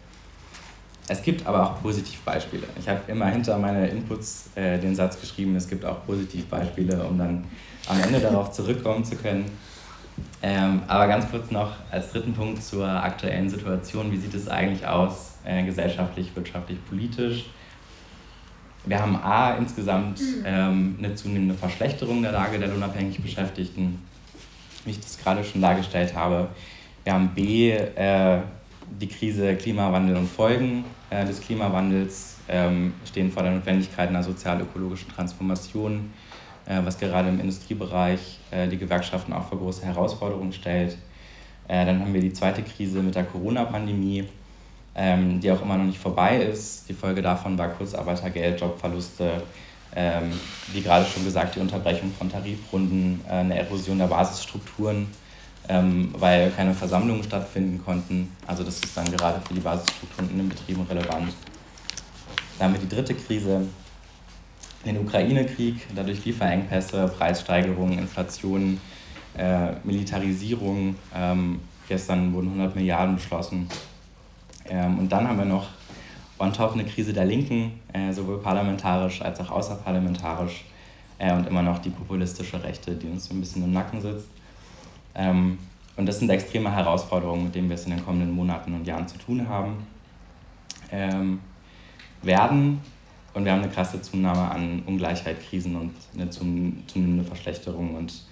Es gibt aber auch Positivbeispiele. Ich habe immer hinter meine Inputs äh, den Satz geschrieben, es gibt auch Positivbeispiele, um dann am Ende darauf zurückkommen zu können. Ähm, aber ganz kurz noch als dritten Punkt zur aktuellen Situation. Wie sieht es eigentlich aus, äh, gesellschaftlich, wirtschaftlich, politisch? Wir haben A, insgesamt ähm, eine zunehmende Verschlechterung der Lage der lohnabhängig Beschäftigten, wie ich das gerade schon dargestellt habe. Wir haben B, äh, die Krise Klimawandel und Folgen äh, des Klimawandels ähm, stehen vor der Notwendigkeit einer sozial-ökologischen Transformation, äh, was gerade im Industriebereich äh, die Gewerkschaften auch vor große Herausforderungen stellt. Äh, dann haben wir die zweite Krise mit der Corona-Pandemie ähm, die auch immer noch nicht vorbei ist. Die Folge davon war Kurzarbeitergeld, Jobverluste, ähm, wie gerade schon gesagt, die Unterbrechung von Tarifrunden, äh, eine Erosion der Basisstrukturen, ähm, weil keine Versammlungen stattfinden konnten. Also das ist dann gerade für die Basisstrukturen in den Betrieben relevant. Dann haben die dritte Krise, den Ukraine-Krieg, dadurch Lieferengpässe, Preissteigerungen, Inflation, äh, Militarisierung. Ähm, gestern wurden 100 Milliarden beschlossen ähm, und dann haben wir noch on top eine Krise der Linken, äh, sowohl parlamentarisch als auch außerparlamentarisch. Äh, und immer noch die populistische Rechte, die uns so ein bisschen im Nacken sitzt. Ähm, und das sind extreme Herausforderungen, mit denen wir es in den kommenden Monaten und Jahren zu tun haben. Ähm, werden, und wir haben eine krasse Zunahme an Ungleichheit, Krisen und eine zunehmende Verschlechterung und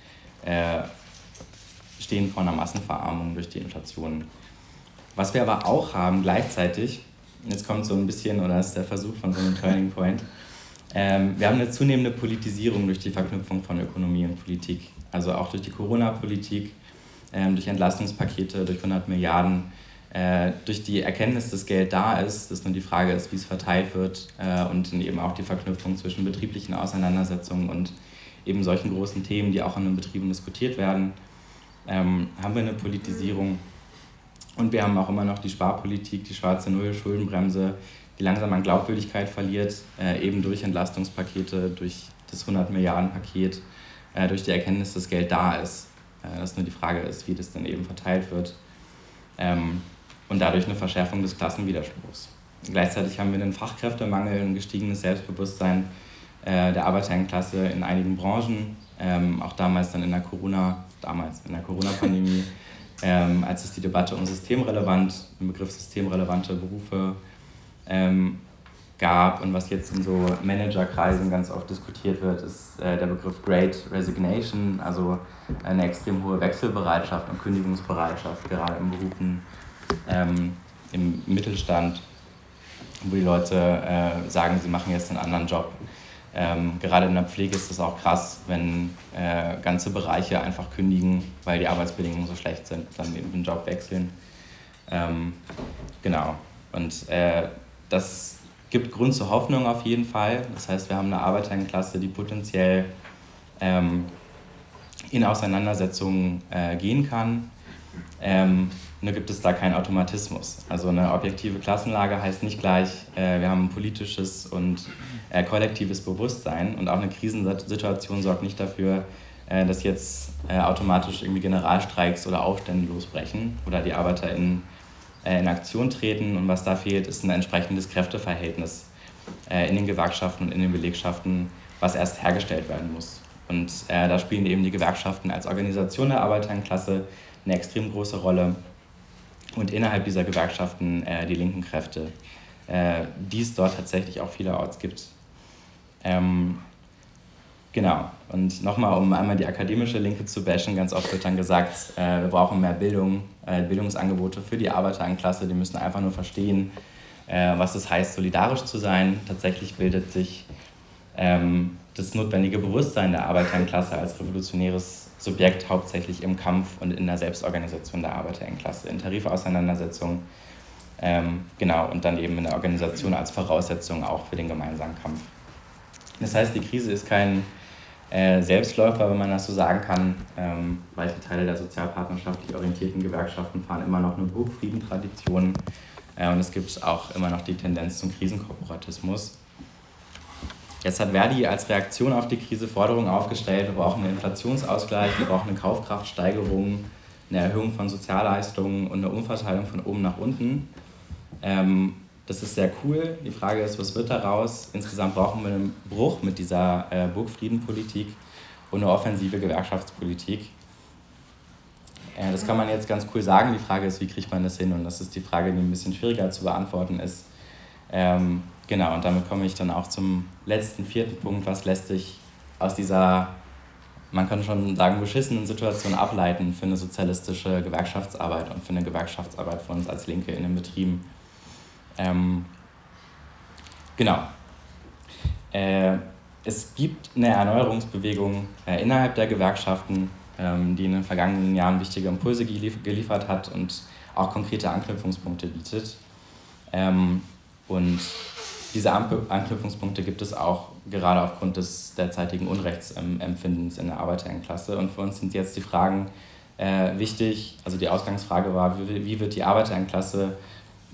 äh, stehen vor einer Massenverarmung durch die Inflation. Was wir aber auch haben gleichzeitig, jetzt kommt so ein bisschen, oder ist der Versuch von so einem Turning Point, ähm, wir haben eine zunehmende Politisierung durch die Verknüpfung von Ökonomie und Politik. Also auch durch die Corona-Politik, ähm, durch Entlastungspakete, durch 100 Milliarden, äh, durch die Erkenntnis, dass Geld da ist, dass nur die Frage ist, wie es verteilt wird äh, und eben auch die Verknüpfung zwischen betrieblichen Auseinandersetzungen und eben solchen großen Themen, die auch an den Betrieben diskutiert werden, ähm, haben wir eine Politisierung und wir haben auch immer noch die Sparpolitik, die schwarze Null, Schuldenbremse, die langsam an Glaubwürdigkeit verliert, äh, eben durch Entlastungspakete, durch das 100 Milliarden Paket, äh, durch die Erkenntnis, dass Geld da ist. Äh, dass nur die Frage ist, wie das dann eben verteilt wird. Ähm, und dadurch eine Verschärfung des Klassenwiderspruchs. Gleichzeitig haben wir einen Fachkräftemangel, ein gestiegenes Selbstbewusstsein äh, der Arbeiterklasse in einigen Branchen, ähm, auch damals dann in der Corona, damals in der Corona-Pandemie. ähm, als es die Debatte um systemrelevant, den Begriff systemrelevante Berufe ähm, gab und was jetzt in so Managerkreisen ganz oft diskutiert wird, ist äh, der Begriff Great Resignation, also eine extrem hohe Wechselbereitschaft und Kündigungsbereitschaft, gerade in Berufen ähm, im Mittelstand, wo die Leute äh, sagen, sie machen jetzt einen anderen Job ähm, gerade in der Pflege ist es auch krass, wenn äh, ganze Bereiche einfach kündigen, weil die Arbeitsbedingungen so schlecht sind, dann eben den Job wechseln. Ähm, genau. Und äh, das gibt Grund zur Hoffnung auf jeden Fall. Das heißt, wir haben eine Arbeiterklasse, die potenziell ähm, in Auseinandersetzungen äh, gehen kann. Ähm, nur gibt es da keinen Automatismus. Also eine objektive Klassenlage heißt nicht gleich, äh, wir haben ein politisches und äh, kollektives Bewusstsein und auch eine Krisensituation sorgt nicht dafür, äh, dass jetzt äh, automatisch irgendwie Generalstreiks oder Aufstände losbrechen oder die Arbeiter in, äh, in Aktion treten. Und was da fehlt, ist ein entsprechendes Kräfteverhältnis äh, in den Gewerkschaften und in den Belegschaften, was erst hergestellt werden muss. Und da spielen eben die Gewerkschaften als Organisation der Arbeiterklasse eine extrem große Rolle und innerhalb dieser Gewerkschaften äh, die linken Kräfte, äh, die es dort tatsächlich auch vielerorts gibt. Ähm, genau, und nochmal, um einmal die akademische Linke zu bashen, ganz oft wird dann gesagt, äh, wir brauchen mehr Bildung, äh, Bildungsangebote für die Arbeiterklasse, die müssen einfach nur verstehen, äh, was es heißt, solidarisch zu sein. Tatsächlich bildet sich ähm, das notwendige Bewusstsein der Arbeiterklasse als revolutionäres Subjekt hauptsächlich im Kampf und in der Selbstorganisation der Arbeiterinnenklasse, in Tarifauseinandersetzungen, ähm, genau, und dann eben in der Organisation als Voraussetzung auch für den gemeinsamen Kampf. Das heißt, die Krise ist kein äh, Selbstläufer, wenn man das so sagen kann. Ähm, weite Teile der sozialpartnerschaftlich orientierten Gewerkschaften fahren immer noch eine Burgfriedentradition äh, und es gibt auch immer noch die Tendenz zum Krisenkorporatismus. Jetzt hat Verdi als Reaktion auf die Krise Forderungen aufgestellt, wir brauchen einen Inflationsausgleich, wir brauchen eine Kaufkraftsteigerung, eine Erhöhung von Sozialleistungen und eine Umverteilung von oben nach unten. Ähm, das ist sehr cool. Die Frage ist, was wird daraus? Insgesamt brauchen wir einen Bruch mit dieser äh, Burgfriedenpolitik und eine offensive Gewerkschaftspolitik. Äh, das kann man jetzt ganz cool sagen. Die Frage ist, wie kriegt man das hin? Und das ist die Frage, die ein bisschen schwieriger zu beantworten ist. Ähm, Genau, und damit komme ich dann auch zum letzten, vierten Punkt. Was lässt sich aus dieser, man kann schon sagen, beschissenen Situation ableiten für eine sozialistische Gewerkschaftsarbeit und für eine Gewerkschaftsarbeit von uns als Linke in den Betrieben? Ähm, genau. Äh, es gibt eine Erneuerungsbewegung äh, innerhalb der Gewerkschaften, ähm, die in den vergangenen Jahren wichtige Impulse gelief geliefert hat und auch konkrete Anknüpfungspunkte bietet. Ähm, und diese Anknüpfungspunkte gibt es auch gerade aufgrund des derzeitigen Unrechtsempfindens in der Arbeiterinnenklasse. Und für uns sind jetzt die Fragen äh, wichtig. Also die Ausgangsfrage war, wie, wie wird die Arbeiterinnenklasse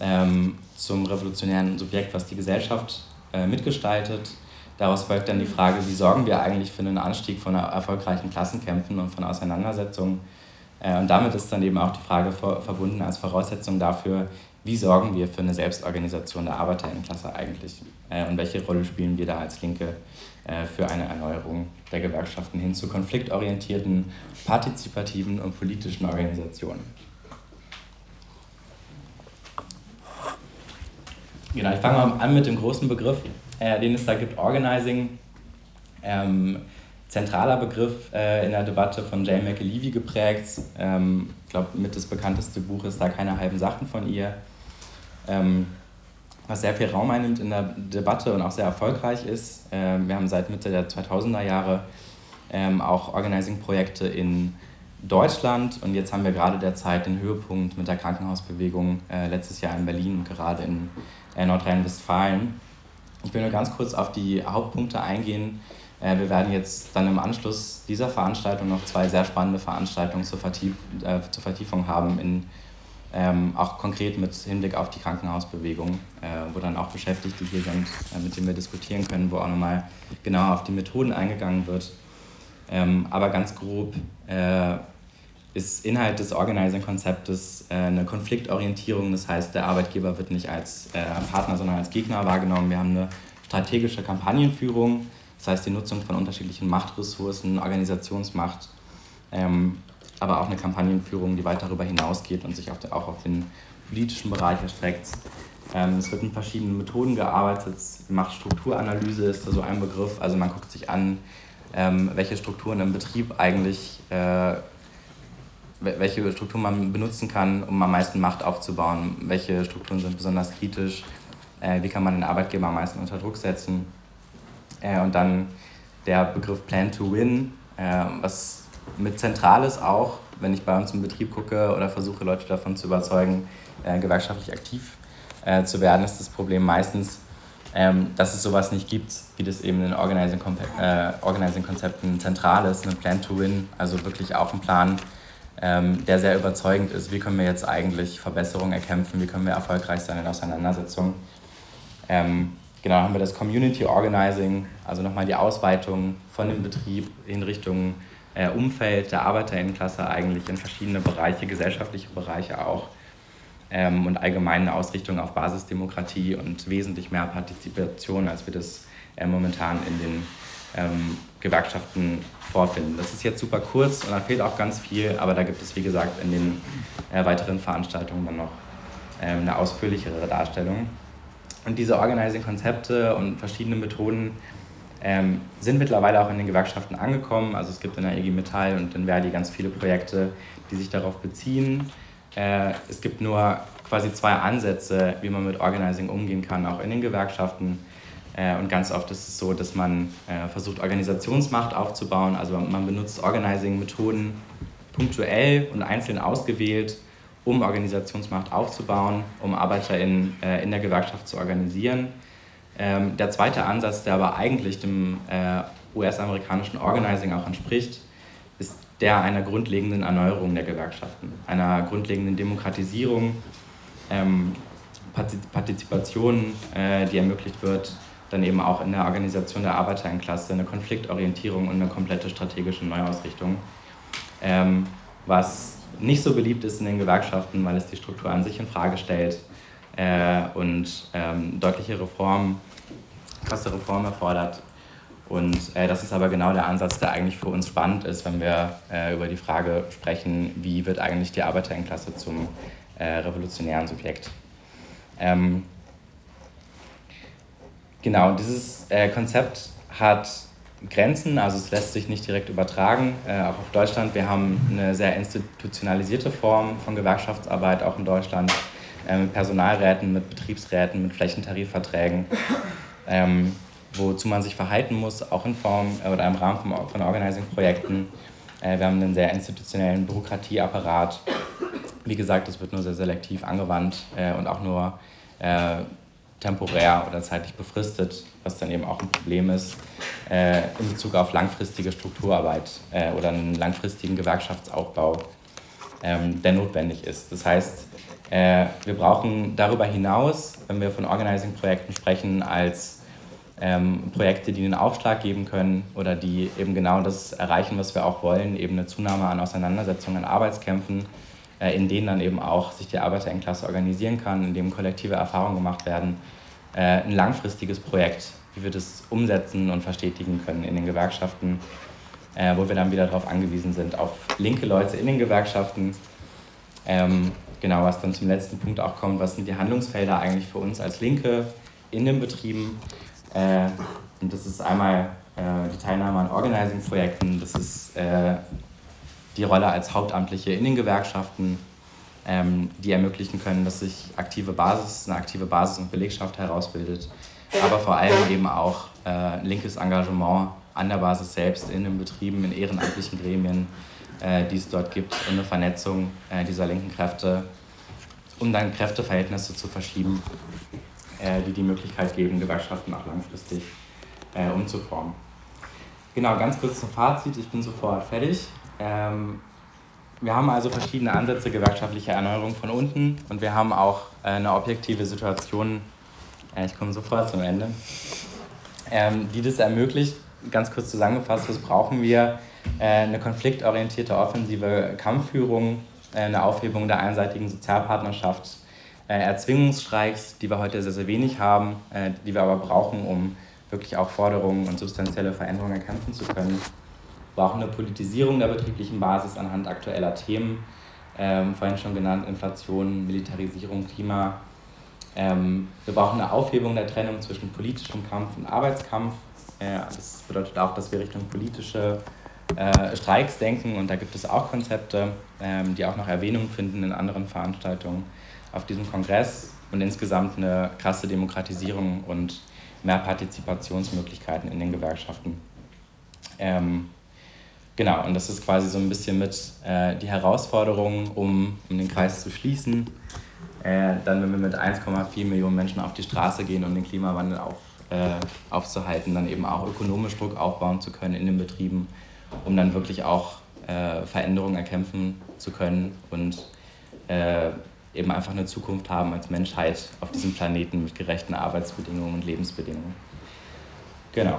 ähm, zum revolutionären Subjekt, was die Gesellschaft äh, mitgestaltet. Daraus folgt dann die Frage, wie sorgen wir eigentlich für einen Anstieg von erfolgreichen Klassenkämpfen und von Auseinandersetzungen. Äh, und damit ist dann eben auch die Frage verbunden als Voraussetzung dafür, wie sorgen wir für eine Selbstorganisation der Arbeiterinnenklasse eigentlich? Äh, und welche Rolle spielen wir da als Linke äh, für eine Erneuerung der Gewerkschaften hin zu konfliktorientierten, partizipativen und politischen Organisationen? Genau, ich fange mal an mit dem großen Begriff, äh, den es da gibt, Organizing. Ähm, zentraler Begriff äh, in der Debatte von Jane McAlevey geprägt. Ähm, ich glaube, mit das bekannteste Buch ist da keine halben Sachen von ihr ähm, was sehr viel Raum einnimmt in der Debatte und auch sehr erfolgreich ist. Ähm, wir haben seit Mitte der 2000er Jahre ähm, auch Organizing-Projekte in Deutschland und jetzt haben wir gerade derzeit den Höhepunkt mit der Krankenhausbewegung äh, letztes Jahr in Berlin und gerade in äh, Nordrhein-Westfalen. Ich will nur ganz kurz auf die Hauptpunkte eingehen. Äh, wir werden jetzt dann im Anschluss dieser Veranstaltung noch zwei sehr spannende Veranstaltungen zur, Vertief äh, zur Vertiefung haben in ähm, auch konkret mit Hinblick auf die Krankenhausbewegung, äh, wo dann auch Beschäftigte hier sind, äh, mit denen wir diskutieren können, wo auch nochmal genau auf die Methoden eingegangen wird. Ähm, aber ganz grob ist Inhalt des Organizing-Konzeptes äh, eine Konfliktorientierung, das heißt, der Arbeitgeber wird nicht als äh, Partner, sondern als Gegner wahrgenommen. Wir haben eine strategische Kampagnenführung, das heißt die Nutzung von unterschiedlichen Machtressourcen, Organisationsmacht. Ähm, aber auch eine Kampagnenführung, die weit darüber hinausgeht und sich auch auf den politischen Bereich erstreckt. Ähm, es wird mit verschiedenen Methoden gearbeitet. Machtstrukturanalyse ist da so ein Begriff. Also man guckt sich an, ähm, welche Strukturen im Betrieb eigentlich, äh, welche Strukturen man benutzen kann, um am meisten Macht aufzubauen. Welche Strukturen sind besonders kritisch. Äh, wie kann man den Arbeitgeber am meisten unter Druck setzen. Äh, und dann der Begriff Plan to Win, äh, was mit Zentrales auch, wenn ich bei uns im Betrieb gucke oder versuche, Leute davon zu überzeugen, äh, gewerkschaftlich aktiv äh, zu werden, ist das Problem meistens, ähm, dass es sowas nicht gibt, wie das eben in Organizing-Konzepten äh, Organizing zentral ist, ein Plan to Win, also wirklich auch ein Plan, ähm, der sehr überzeugend ist, wie können wir jetzt eigentlich Verbesserungen erkämpfen, wie können wir erfolgreich sein in Auseinandersetzungen. Ähm, genau, haben wir das Community Organizing, also nochmal die Ausweitung von dem Betrieb in Richtung äh, Umfeld der Arbeiterinnenklasse eigentlich in verschiedene Bereiche, gesellschaftliche Bereiche auch ähm, und allgemeine Ausrichtung auf Basisdemokratie und wesentlich mehr Partizipation, als wir das äh, momentan in den ähm, Gewerkschaften vorfinden. Das ist jetzt super kurz und da fehlt auch ganz viel, aber da gibt es, wie gesagt, in den äh, weiteren Veranstaltungen dann noch ähm, eine ausführlichere Darstellung. Und diese Organizing-Konzepte und verschiedene Methoden ähm, sind mittlerweile auch in den Gewerkschaften angekommen. Also es gibt in der IG Metall und in Verdi ganz viele Projekte, die sich darauf beziehen. Äh, es gibt nur quasi zwei Ansätze, wie man mit Organizing umgehen kann, auch in den Gewerkschaften. Äh, und ganz oft ist es so, dass man äh, versucht, Organisationsmacht aufzubauen. Also man benutzt Organizing-Methoden punktuell und einzeln ausgewählt, um Organisationsmacht aufzubauen, um Arbeiter in, äh, in der Gewerkschaft zu organisieren. Ähm, der zweite Ansatz, der aber eigentlich dem US-amerikanischen Organizing auch entspricht, ist der einer grundlegenden Erneuerung der Gewerkschaften, einer grundlegenden Demokratisierung, ähm, Partizipation, die ermöglicht wird, dann eben auch in der Organisation der Arbeiterinnenklasse eine Konfliktorientierung und eine komplette strategische Neuausrichtung. Ähm, was nicht so beliebt ist in den Gewerkschaften, weil es die Struktur an sich in Frage stellt äh, und ähm, deutliche Reformen, krasse Reformen erfordert. Und äh, das ist aber genau der Ansatz, der eigentlich für uns spannend ist, wenn wir äh, über die Frage sprechen, wie wird eigentlich die Arbeiterinnenklasse zum äh, revolutionären Subjekt. Ähm, Genau, dieses äh, Konzept hat Grenzen, also es lässt sich nicht direkt übertragen, äh, auch auf Deutschland. Wir haben eine sehr institutionalisierte Form von Gewerkschaftsarbeit, auch in Deutschland, äh, mit Personalräten, mit Betriebsräten, mit Flächentarifverträgen, ähm, wozu man sich verhalten muss, auch in Form äh, oder im Rahmen von, von Organizing-Projekten. Äh, wir haben einen sehr institutionellen Bürokratieapparat. Wie gesagt, das wird nur sehr selektiv angewandt äh, und auch nur temporär oder zeitlich befristet, was dann eben auch ein Problem ist äh, in Bezug auf langfristige Strukturarbeit äh, oder einen langfristigen Gewerkschaftsaufbau, ähm, der notwendig ist. Das heißt, äh, wir brauchen darüber hinaus, wenn wir von Organizing-Projekten sprechen, als ähm, Projekte, die einen Aufschlag geben können oder die eben genau das erreichen, was wir auch wollen, eben eine Zunahme an Auseinandersetzungen, an Arbeitskämpfen, in denen dann eben auch sich die Arbeiterenklasse organisieren kann, in dem kollektive Erfahrungen gemacht werden, äh, ein langfristiges Projekt, wie wir das umsetzen und verstetigen können in den Gewerkschaften, äh, wo wir dann wieder darauf angewiesen sind, auf linke Leute in den Gewerkschaften. Ähm, genau, was dann zum letzten Punkt auch kommt, was sind die Handlungsfelder eigentlich für uns als Linke in den Betrieben? Äh, und das ist einmal äh, die Teilnahme an Organizing-Projekten, das ist äh, die Rolle als Hauptamtliche in den Gewerkschaften, ähm, die ermöglichen können, dass sich aktive Basis, eine aktive Basis und Belegschaft herausbildet, aber vor allem eben auch äh, linkes Engagement an der Basis selbst in den Betrieben, in ehrenamtlichen Gremien, äh, die es dort gibt und eine Vernetzung äh, dieser linken Kräfte, um dann Kräfteverhältnisse zu verschieben, äh, die die Möglichkeit geben, Gewerkschaften auch langfristig äh, umzuformen. Genau, ganz kurz zum Fazit, ich bin sofort fertig. Ähm, wir haben also verschiedene Ansätze gewerkschaftlicher Erneuerung von unten und wir haben auch äh, eine objektive Situation, äh, ich komme sofort zum Ende, ähm, die das ermöglicht. Ganz kurz zusammengefasst, was brauchen wir? Äh, eine konfliktorientierte offensive Kampfführung, eine Aufhebung der einseitigen Sozialpartnerschaft, Erzwingungsstreiks, die wir heute sehr, sehr wenig haben, die wir aber brauchen, um wirklich auch Forderungen und substanzielle Veränderungen erkämpfen zu können brauchen eine Politisierung der betrieblichen Basis anhand aktueller Themen, ähm, vorhin schon genannt, Inflation, Militarisierung, Klima. Ähm, wir brauchen eine Aufhebung der Trennung zwischen politischem Kampf und Arbeitskampf. Äh, das bedeutet auch, dass wir Richtung politische äh, Streiks denken und da gibt es auch Konzepte, ähm, die auch noch Erwähnung finden in anderen Veranstaltungen auf diesem Kongress und insgesamt eine krasse Demokratisierung und mehr Partizipationsmöglichkeiten in den Gewerkschaften. Ähm, Genau, und das ist quasi so ein bisschen mit äh, die Herausforderung, um, um den Kreis zu schließen. Äh, dann, wenn wir mit 1,4 Millionen Menschen auf die Straße gehen, um den Klimawandel auf, äh, aufzuhalten, dann eben auch ökonomisch Druck aufbauen zu können in den Betrieben, um dann wirklich auch äh, Veränderungen erkämpfen zu können und äh, eben einfach eine Zukunft haben als Menschheit auf diesem Planeten mit gerechten Arbeitsbedingungen und Lebensbedingungen. Genau.